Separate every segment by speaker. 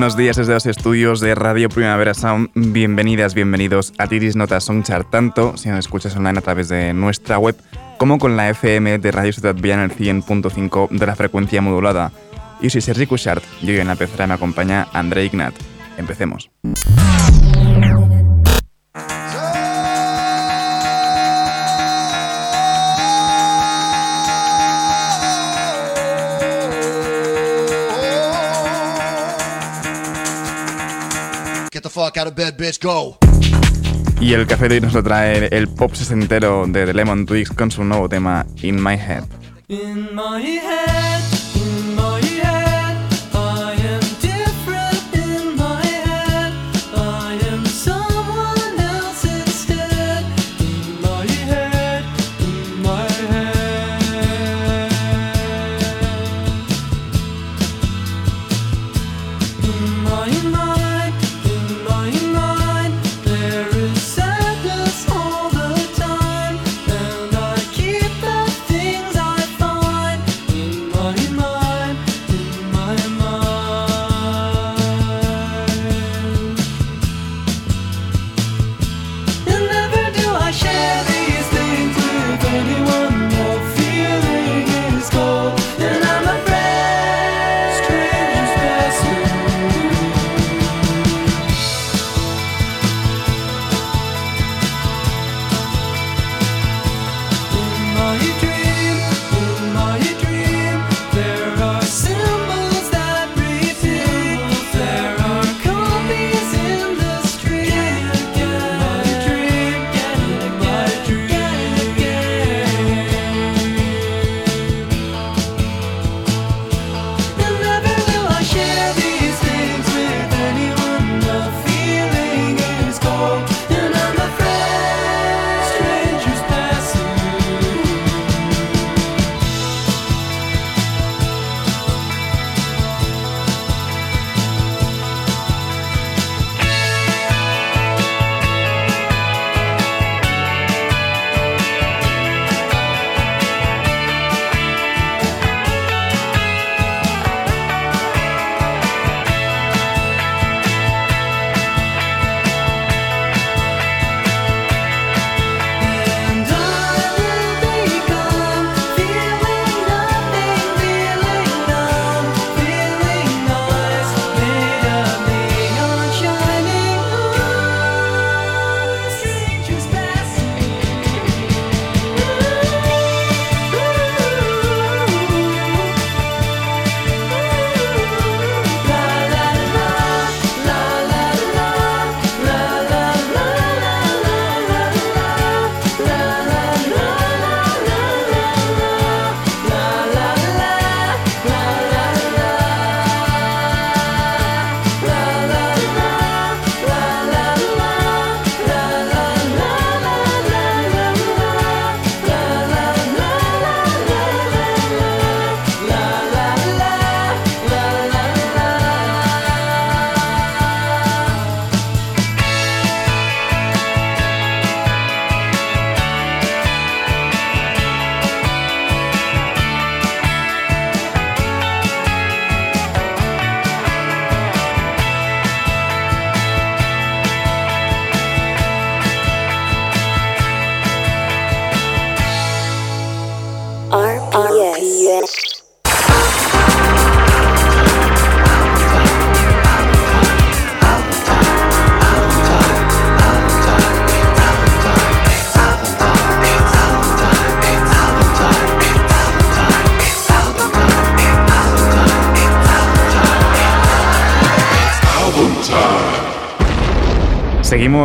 Speaker 1: Buenos días desde los estudios de Radio Primavera Sound. Bienvenidas, bienvenidos a Tiris Notas Songchart, tanto si nos escuchas online a través de nuestra web como con la FM de Radio Ciudad Villa en el 100.5 de la frecuencia modulada. Yo soy Sergi Cushart y hoy en la pecera me acompaña André Ignat. Empecemos. Y el café de hoy nos lo trae el pop sesentero de The Lemon Twigs con su nuevo tema In My Head. In my head.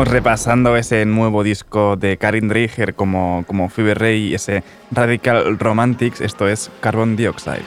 Speaker 2: Repasando ese nuevo disco de Karin Dreiger como, como Fever Ray ese Radical Romantics, esto es Carbon Dioxide.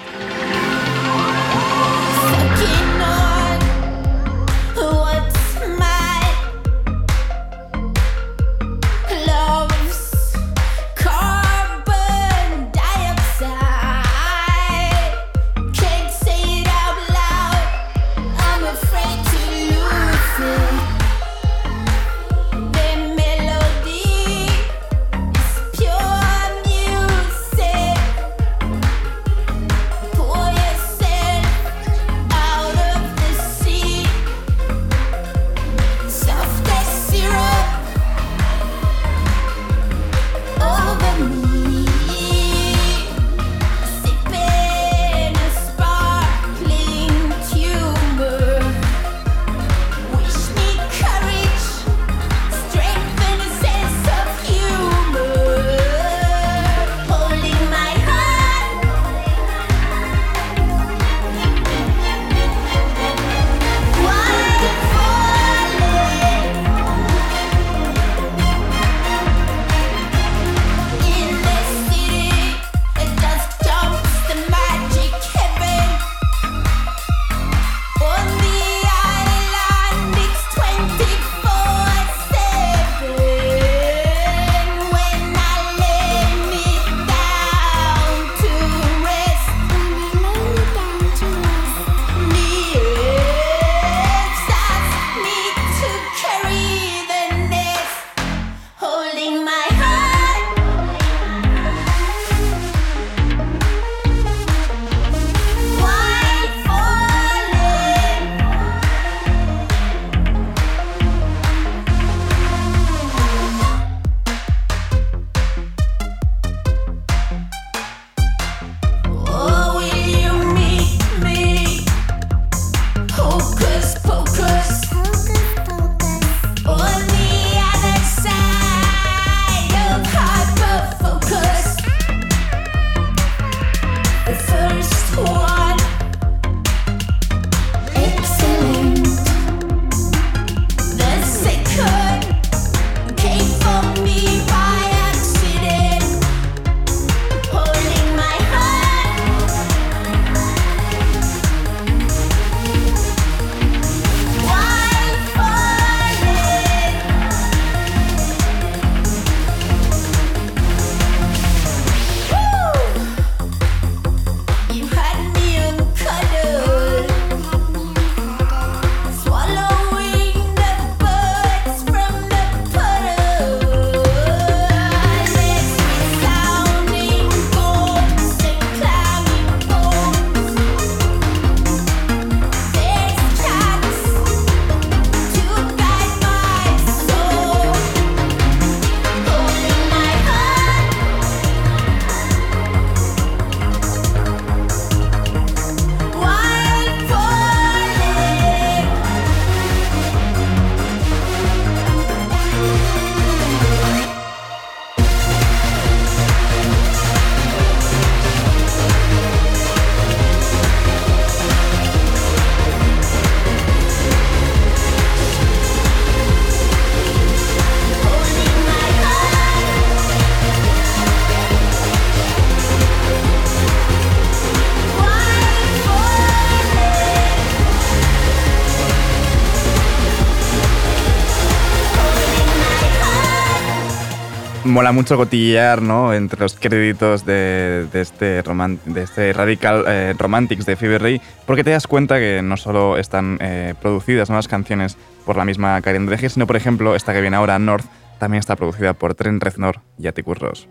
Speaker 2: Mucho cotillear ¿no? entre los créditos de, este, de este Radical eh, Romantics de Fever Ray, porque te das cuenta que no solo están eh, producidas nuevas canciones por la misma Karen Dreger, sino, por ejemplo, esta que viene ahora, North, también está producida por Trent Reznor y Atticus Ross.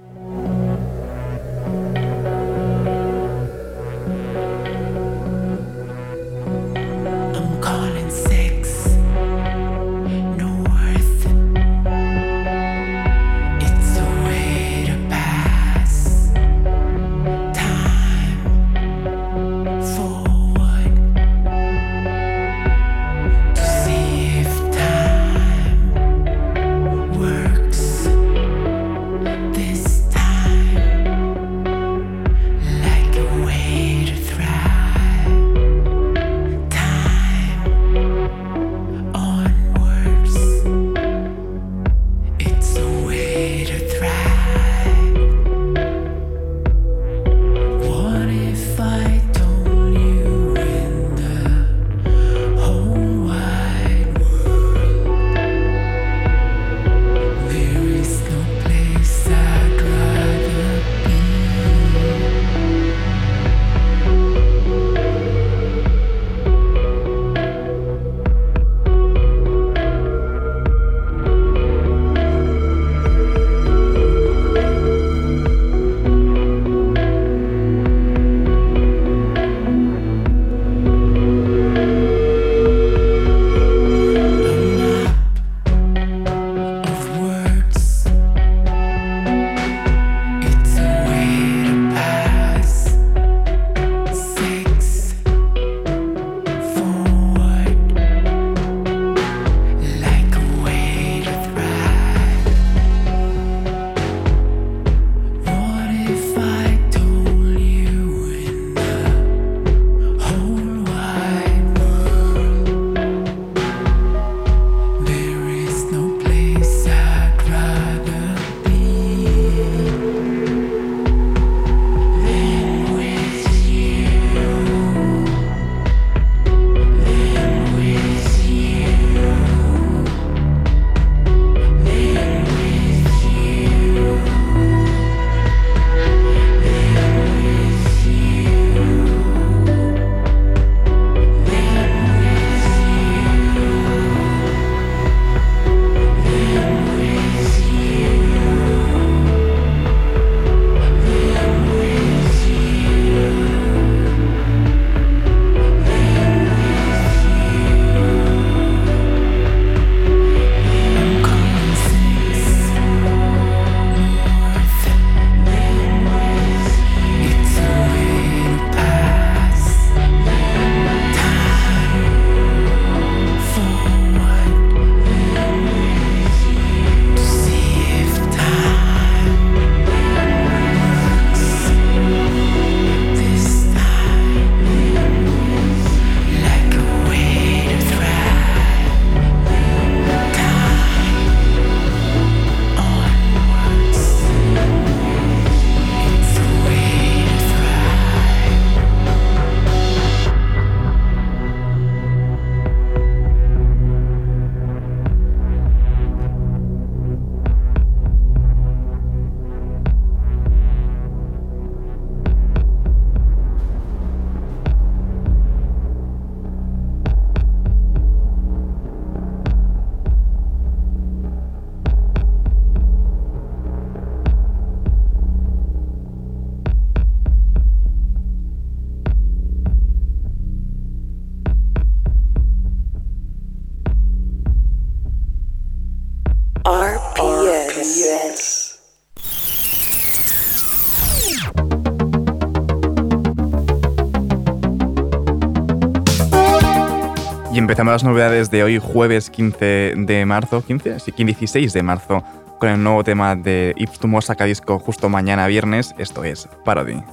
Speaker 3: Y empezamos las novedades de hoy, jueves 15 de marzo, 15, sí, 16 de marzo, con el nuevo tema de Ipstumo saca disco justo mañana viernes, esto es Parody.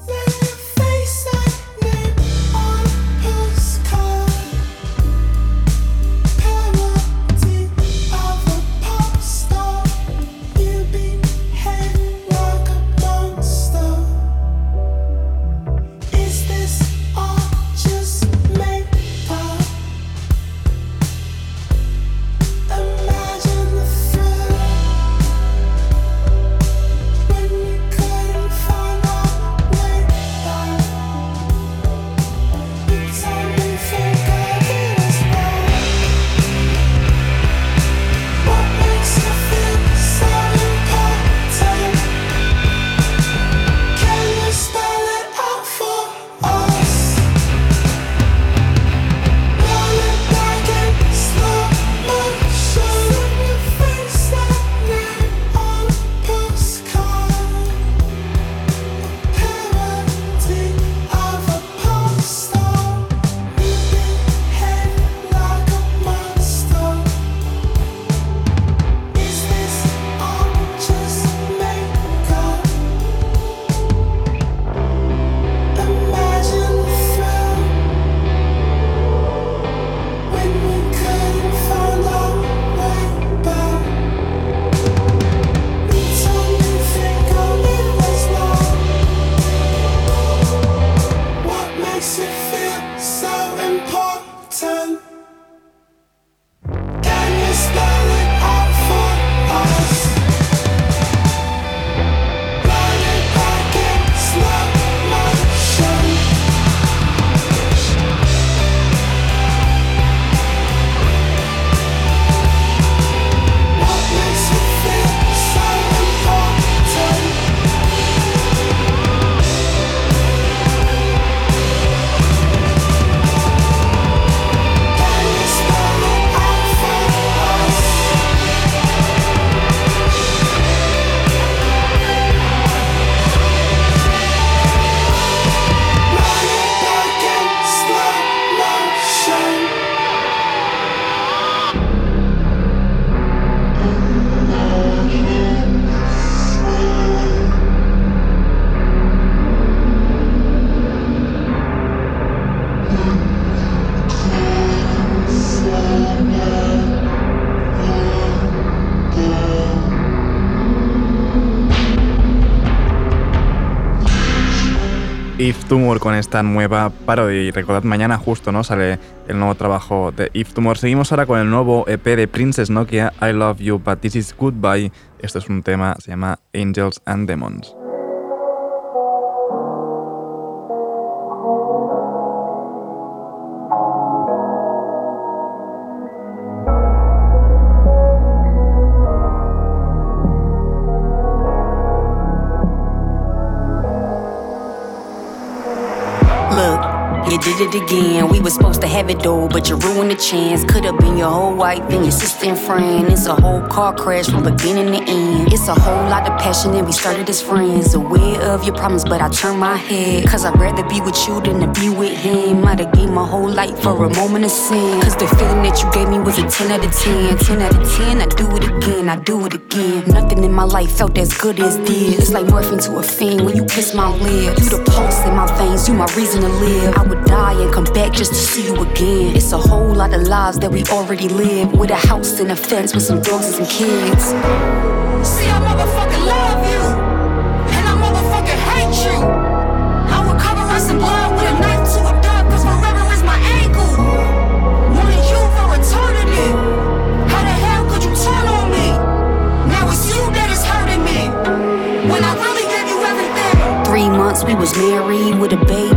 Speaker 3: Con esta nueva parodia. Y recordad, mañana justo no sale el nuevo trabajo de If Tumor. Seguimos ahora con el nuevo EP de Princess Nokia, I Love You, But This Is Goodbye. Esto es un tema, se llama Angels and Demons.
Speaker 4: It again. We were supposed to have it though, but you ruined the chance. Could have been your whole wife and your sister and friend. It's a whole car crash from beginning to end. It's a whole lot of passion and we started as friends. Aware of your problems, but I turned my head. Cause I'd rather be with you than to be with him. Might have gave my whole life for a moment of sin. Cause the feeling that you gave me was a 10 out of 10. 10 out of 10, I do it again, I do it again. Nothing in my life felt as good as this. It's like morphing to a fiend when you kiss my lips. You the pulse in my veins, you my reason to live. I would die and come back just to see you again. It's a whole lot of lives that we already live. With a house and a fence with some dogs and some kids.
Speaker 5: See, I motherfucking love you. And I motherfucking hate you. I would cover us in blood with a knife to a dog, cause forever is my ankle. Wanted you for eternity. How the hell could you turn on me? Now it's you that is hurting me. When I really gave you everything.
Speaker 4: Three months we was married with a baby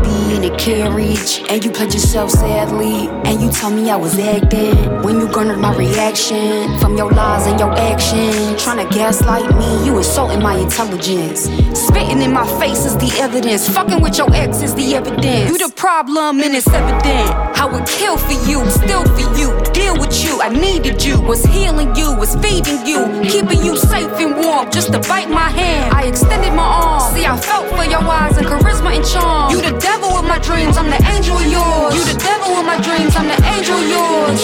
Speaker 4: a carriage, and you played yourself sadly, and you told me I was acting. When you garnered my reaction from your lies and your action, trying to gaslight me, you insulting my intelligence. Spitting in my face is the evidence, fucking with your ex is the evidence. You the problem, and it's evident. I would kill for you, still for you, deal with you. I needed you, was healing you, was feeding you, keeping you safe and warm, just to bite my hand. I extended my arm. See, I felt for your eyes and charisma and charm. You the devil with my dreams, I'm the angel of yours. You the devil in my dreams, I'm the angel of yours.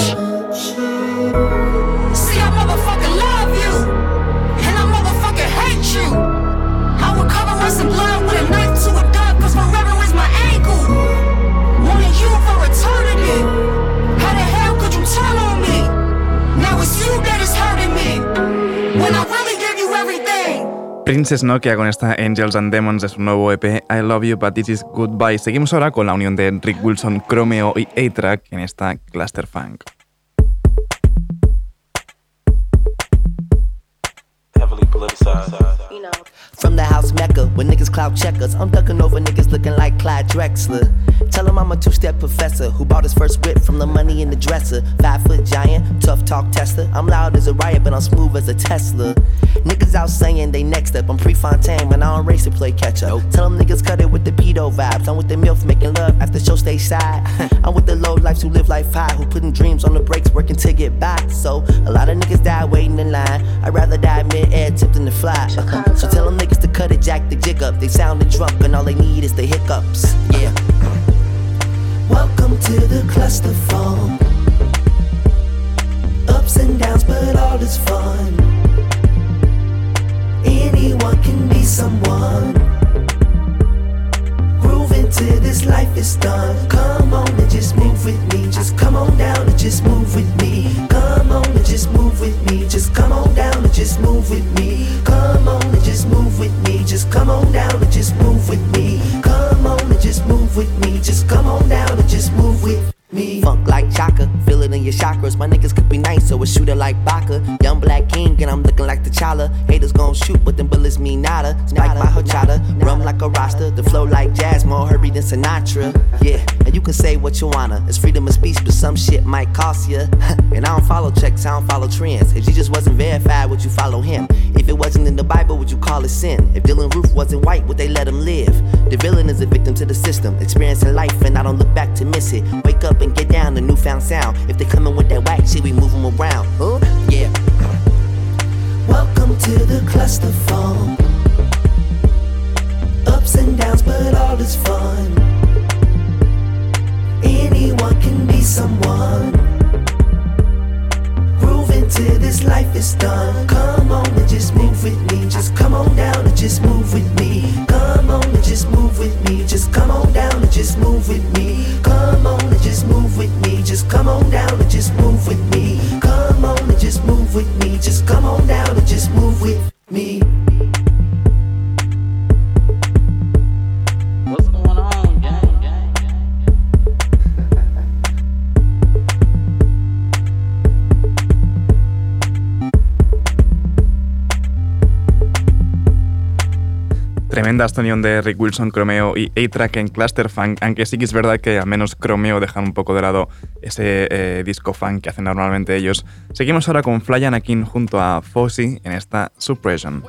Speaker 6: Princess Nokia con esta Angels and Demons de su nuevo EP I Love You But This Is Goodbye. Seguimos ahora con la unión de Rick Wilson, Chromeo y A-Track en esta Cluster Funk.
Speaker 7: From the house Mecca, where niggas clout checkers. I'm ducking over niggas looking like Clyde Drexler. Tell him I'm a two step professor who bought his first whip from the money in the dresser. Five foot giant, tough talk tester. I'm loud as a riot, but I'm smooth as a Tesla. Niggas out saying they next up. I'm pre-Fontaine when I don't race to play catch up. Tell them niggas cut it with the pedo vibes. I'm with the MILF making love after show stay side. I'm with the low lives who live life high, who putting dreams on the brakes, working to get by. So a lot of niggas die waiting in line. I'd rather die mid than to fly. So tell them niggas to cut it, jack the jig up. They sounding drunk and all they need is the hiccups. Yeah. Welcome to the cluster phone. Ups and downs, but all is fun. Anyone can be someone. Into this life is done. Come on and just move with me. Just come on down and just move with me. Come on and just move with me. Just come on down and just move with me. Come on and just move with me. Just come on down and just move with me. Come on and just move with me. Just come on down and just move with me. Funk like Chaka, feel it in your chakras. My niggas could be nice, so we shoot it like Baka. Young black king, and I'm looking like the T'Challa. Haters gon' shoot, but them bullets mean nada. Spike my horchata, rum like a roster. The flow like jazz, more Herbie than Sinatra. Yeah, you can say what you wanna. It's freedom of speech, but some shit might cost ya. and I don't follow checks, I don't follow trends. If Jesus wasn't verified, would you follow him? If it wasn't in the Bible, would you call it sin? If Dylann Roof wasn't white, would they let him live? The villain is a victim to the system, experiencing life, and I don't look back to miss it. Wake up and get down, the newfound sound. If they coming with that whack shit, we move them around. Huh? Yeah. Welcome to the cluster phone. Ups and downs, but all is fun.
Speaker 6: Esta de Rick Wilson, Chromeo y A-Track en Cluster Funk, aunque sí que es verdad que al menos Chromeo dejan un poco de lado ese eh, disco funk que hacen normalmente ellos. Seguimos ahora con Fly Anakin junto a Fozzy en esta Suppression.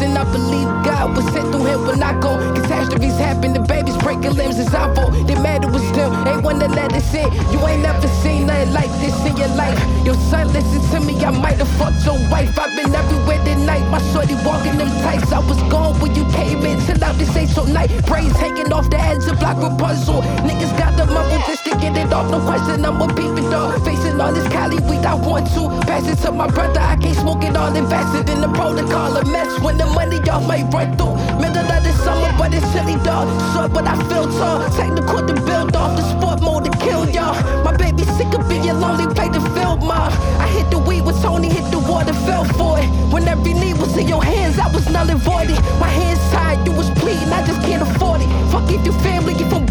Speaker 8: Loud, I it believe God was sent through him when I go. Catastrophes happen, the babies breaking limbs, it's our fault. They mad it was them, ain't wanna let us in. You ain't never seen nothing like this in your life. Your son, listen to me, I might have fucked your wife. I've been everywhere tonight, my shorty walking them tights. I was gone when you came in, till out this ain't so night. Brains hanging off the edge of block Rapunzel. Niggas got the mumble just to get it off, no question. I'm a beeping dog, facing all this Cali weed. I want to pass it to my brother. I can't smoke it all, invested in the protocol. A mess when the money y'all might run through. Middle of the summer, but it's silly, dog. Short, but I feel tall. Technical to build off the sport mode to kill y'all. My baby sick of being lonely, play the field, ma. I hit the weed with Tony, hit the water, fell for it. When every need was in your hands, I was null and voided. My hands tied, you was pleading, I just can't afford it. Fuck if your family, if I'm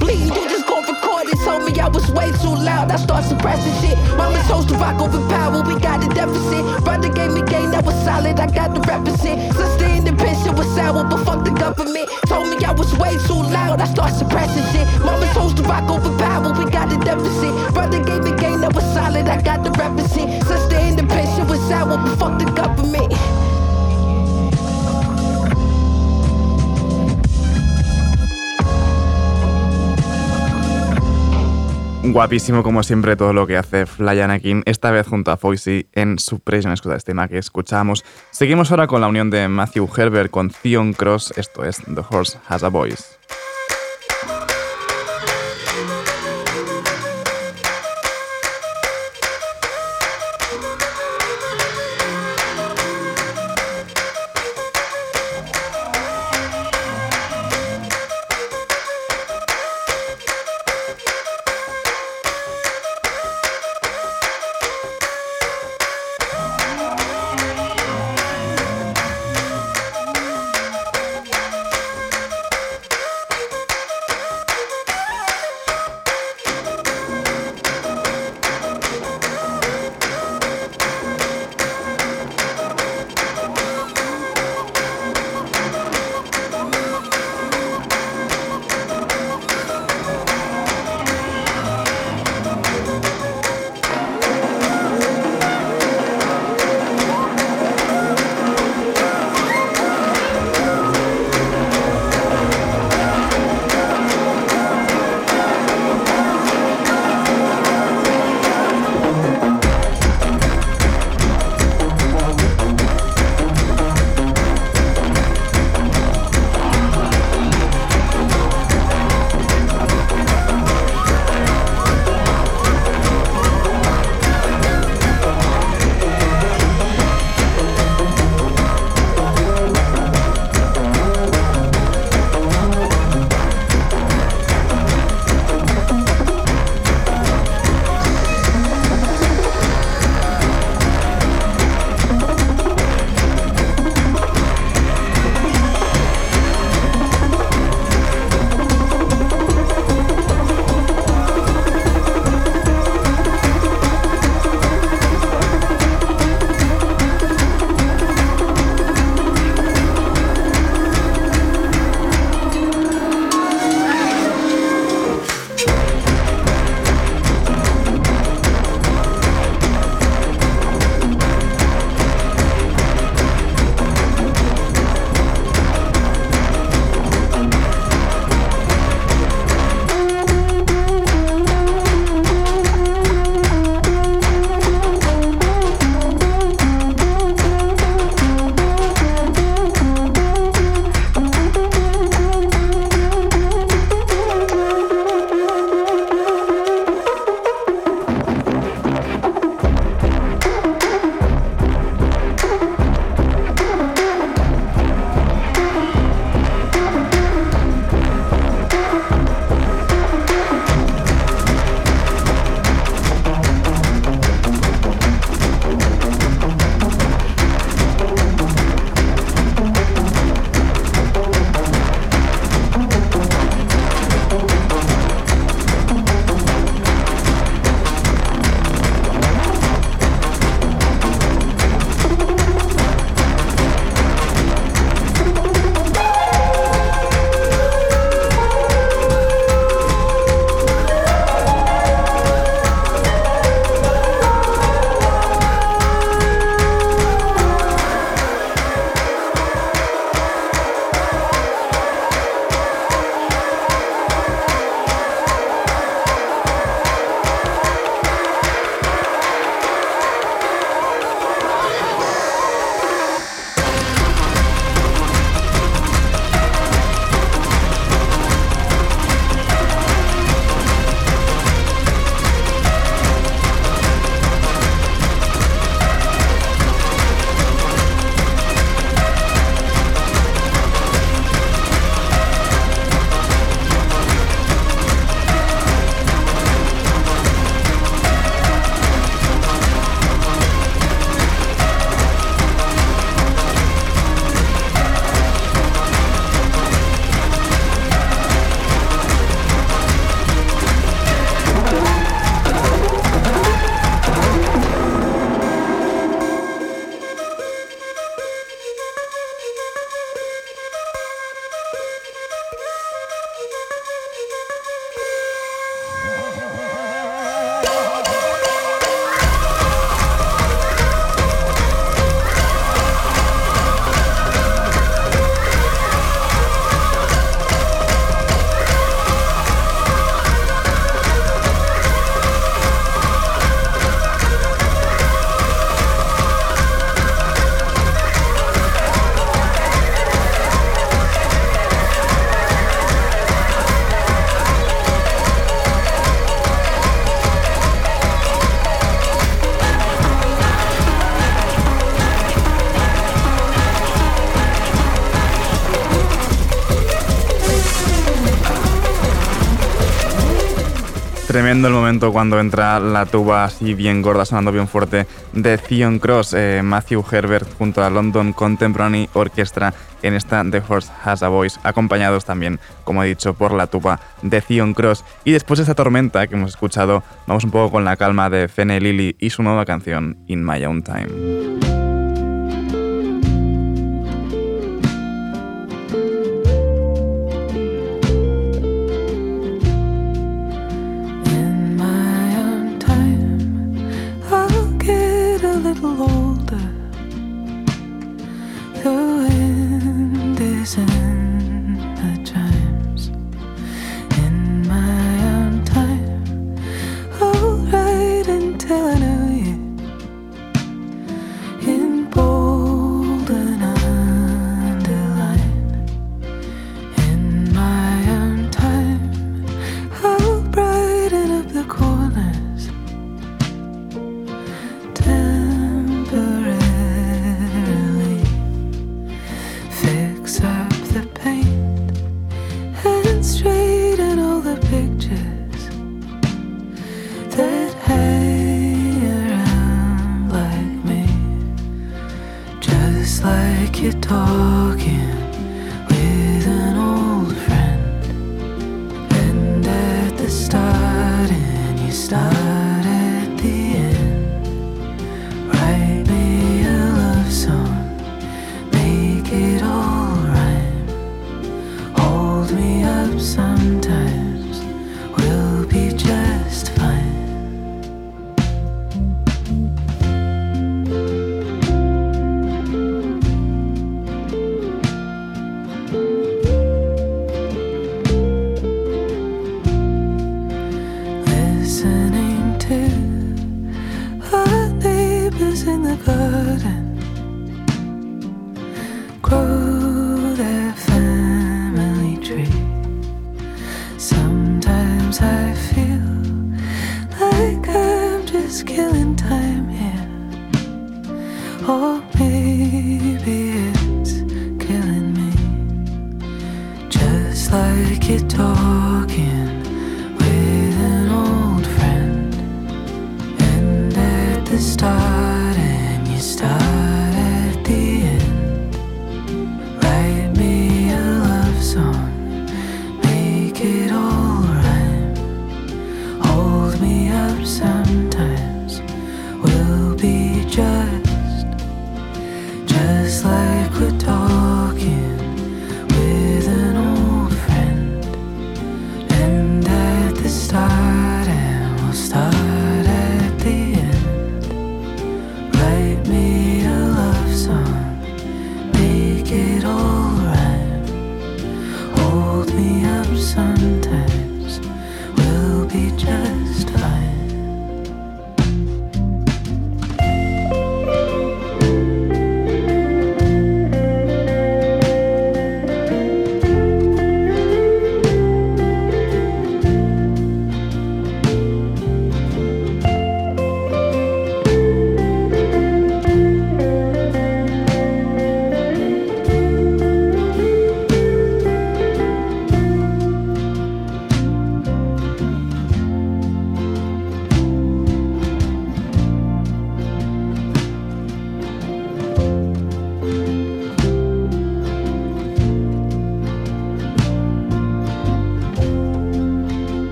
Speaker 8: Told me I was way too loud, I start suppressing shit. Mama chose to rock over power, we got a deficit. Brother gave me game that was solid, I got the represent. Sister in was sour, but fuck the government. Told me I was way too loud, I start suppressing shit. Mama chose to rock over power, we got a deficit. Brother gave me game that was solid, I got the represent. Sister in was sour, but fuck the government.
Speaker 6: Guapísimo como siempre todo lo que hace Fly Anakin, esta vez junto a Foisy en Suppression, escucha este tema que escuchamos. Seguimos ahora con la unión de Matthew Herbert con Theon Cross, esto es The Horse Has a Voice. Tremendo el momento cuando entra la tuba así bien gorda, sonando bien fuerte, de Theon Cross, eh, Matthew Herbert junto a London Contemporary Orchestra en esta The Horse Has a Voice, acompañados también, como he dicho, por la tuba de Theon Cross. Y después de esa tormenta que hemos escuchado, vamos un poco con la calma de Fene Lily y su nueva canción, In My Own Time.
Speaker 1: Little older. The wind is talking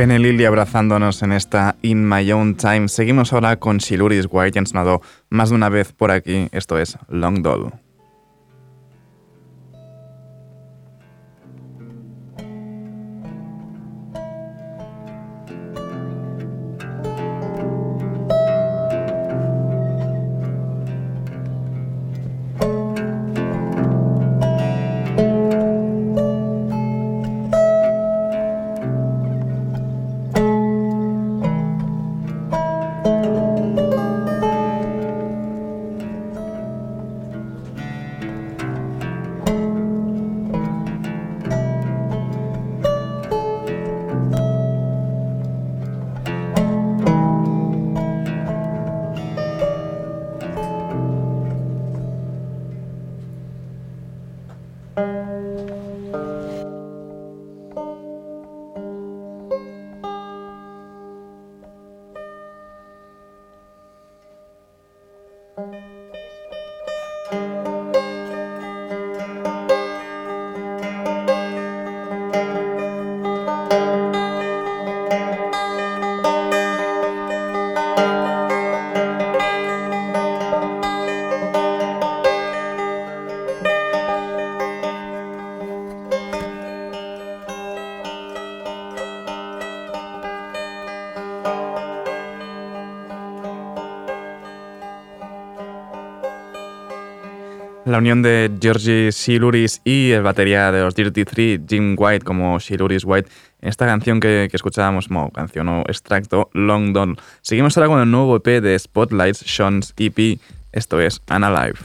Speaker 6: Fene Lily abrazándonos en esta In My Own Time. Seguimos ahora con Siluris White, ya sonado más de una vez por aquí. Esto es Long Doll.
Speaker 1: Unión de Georgie Shiluris y el batería de los Dirty Three, Jim White como Shiluris White, en esta canción que, que escuchábamos, como canción o extracto, Long Dawn. Seguimos ahora con el nuevo EP de Spotlights, Sean's EP, esto es Unalive.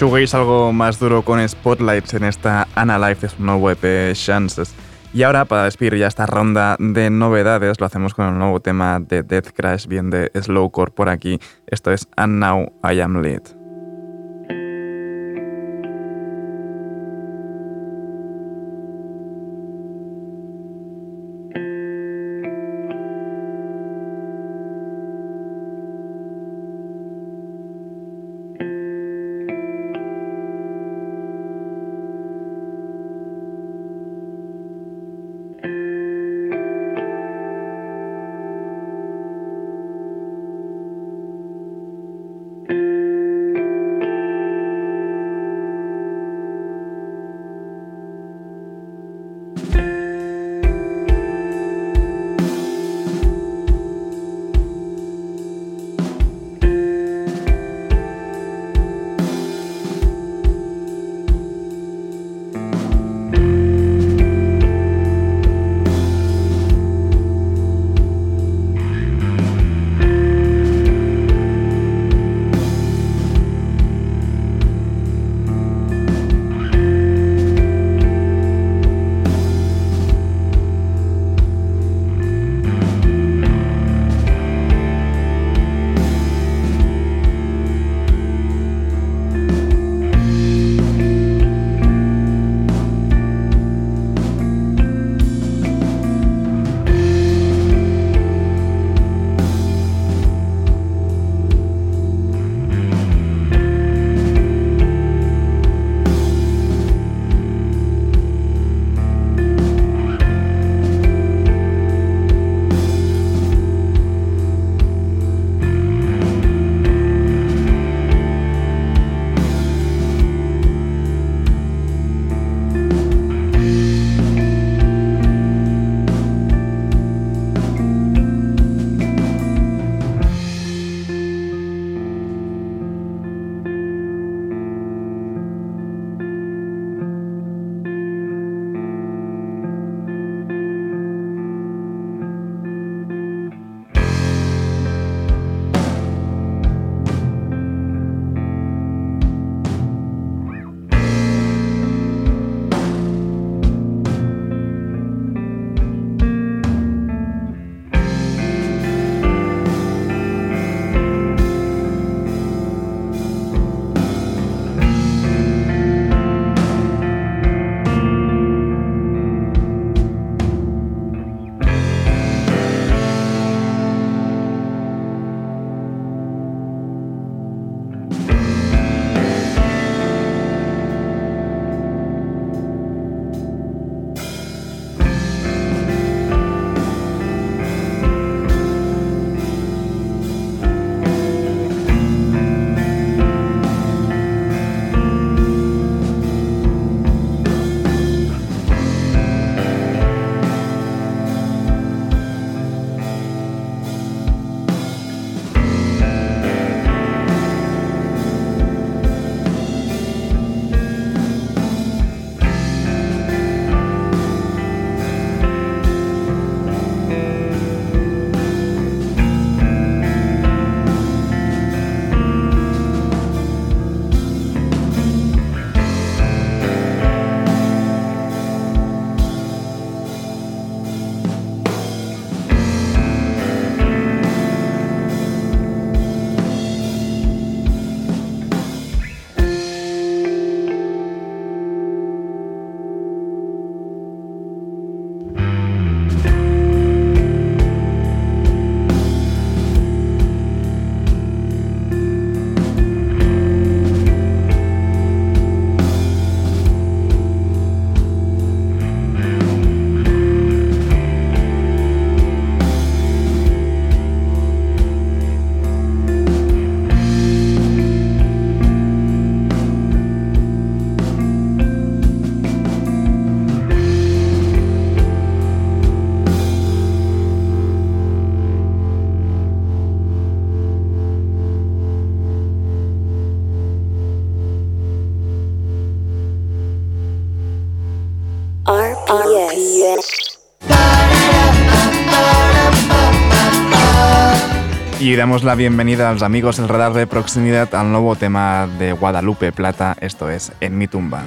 Speaker 1: Shoegaze algo más duro con Spotlights en esta Analyze de su nuevo EP Chances. Y ahora, para despedir ya esta ronda de novedades, lo hacemos con el nuevo tema de Death Crash, bien de Slowcore por aquí. Esto es And Now I Am Lit. Y damos la bienvenida a los amigos del radar de proximidad al nuevo tema de Guadalupe Plata, esto es En mi tumba.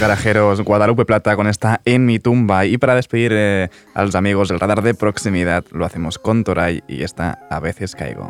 Speaker 1: garajeros Guadalupe Plata con esta En mi tumba. Y para despedir eh, a los amigos del radar de proximidad, lo hacemos con Toray y esta A veces caigo.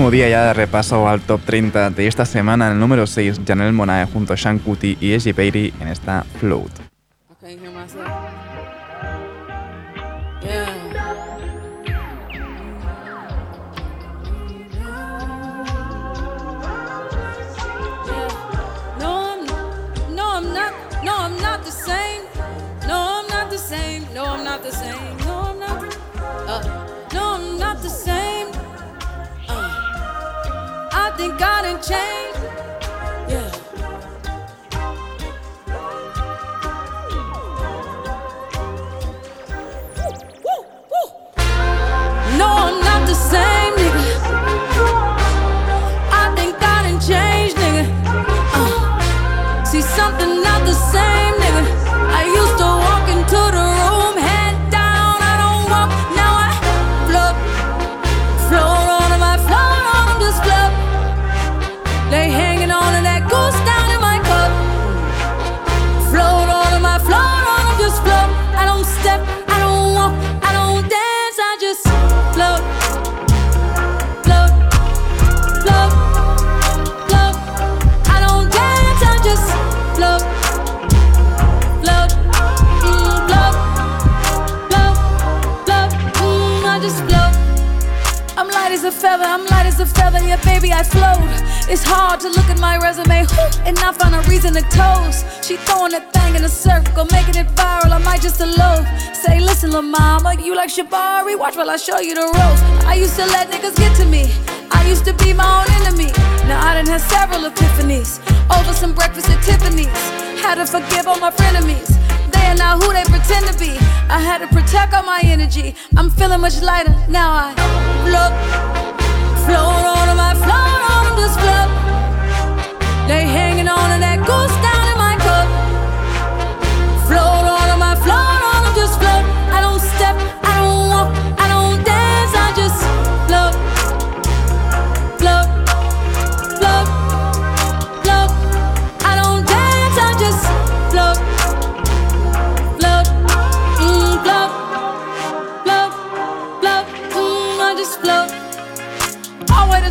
Speaker 6: Último día ya de repaso al top 30 de esta semana. En el número 6, Janelle Monae junto a Sean Kuti y Eji Perry en esta Float.
Speaker 9: I'm light as a feather, yeah, baby, I float. It's hard to look at my resume whew, and not find a reason to toast. She throwing that thing in a circle, making it viral. I might just a elope. Say, listen, lil' mama, you like Shibari? Watch while I show you the ropes. I used to let niggas get to me. I used to be my own enemy. Now I done had several epiphanies over some breakfast at Tiffany's. Had to forgive all my frenemies. They are not who they pretend to be. I had to protect all my energy. I'm feeling much lighter now. I float, float on them. I float on them, just float. They hanging on to that goose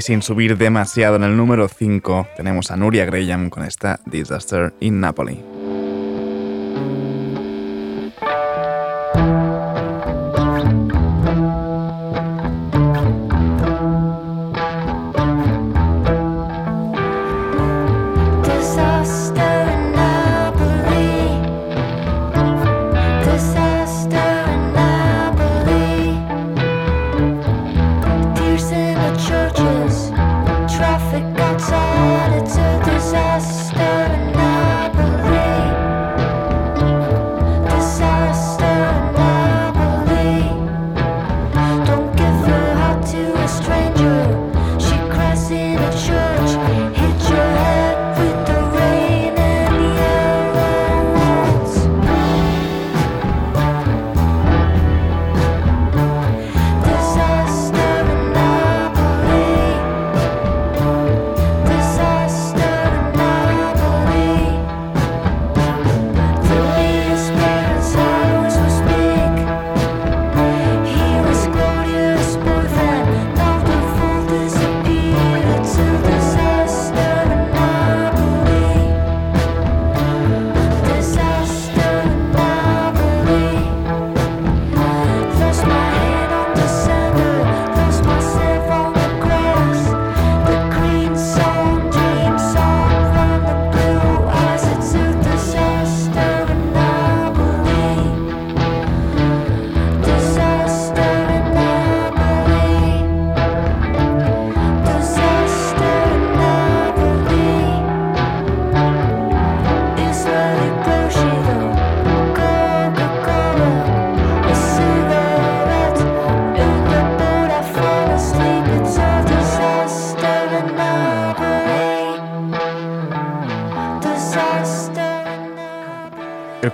Speaker 6: Y sin subir demasiado en el número 5, tenemos a Nuria Graham con esta Disaster in Napoli.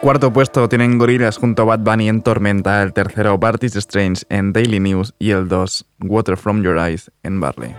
Speaker 10: Cuarto puesto tienen Gorillaz junto a Bad Bunny en Tormenta, el tercero Bartis Strange en Daily News y el 2 Water From Your Eyes en Barley.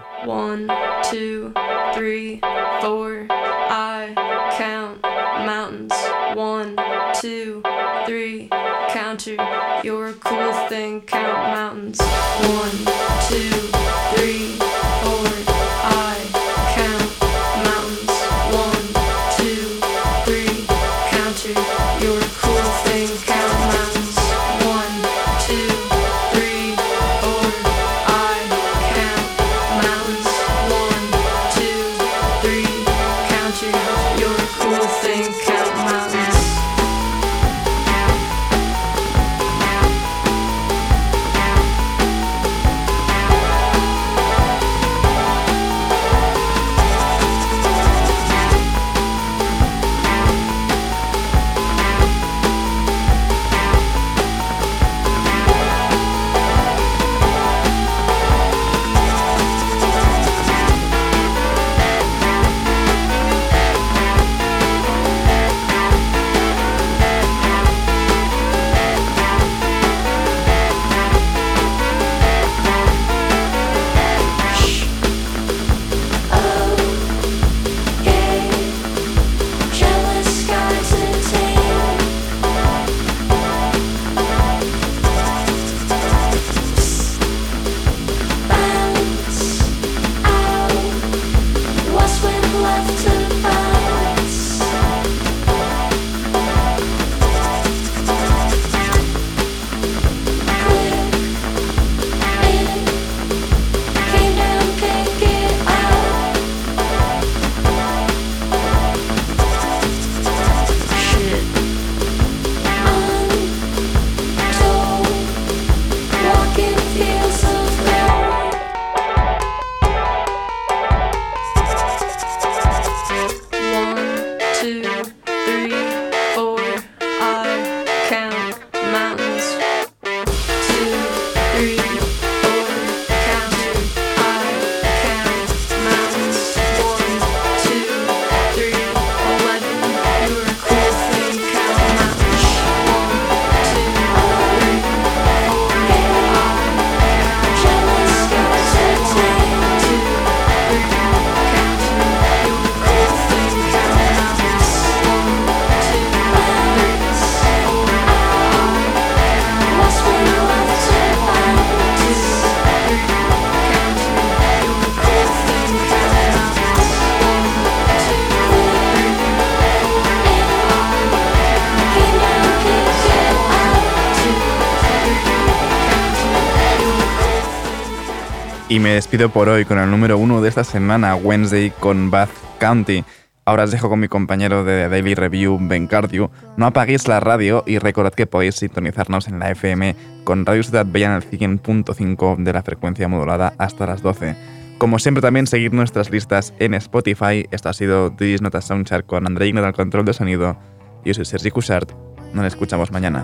Speaker 10: Y me despido por hoy con el número uno de esta semana, Wednesday con Bath County. Ahora os dejo con mi compañero de Daily Review, Ben Cardew. No apaguéis la radio y recordad que podéis sintonizarnos en la FM con Radio Ciudad Bella en el 100.5 de la frecuencia modulada hasta las 12. Como siempre también seguid nuestras listas en Spotify. Esto ha sido This Nota Soundchart con André Igno del control de sonido. Yo soy Sergi Cushart. Nos escuchamos mañana.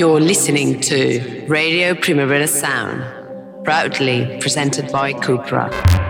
Speaker 11: You're listening to Radio Primavera Sound, proudly presented by Cupra.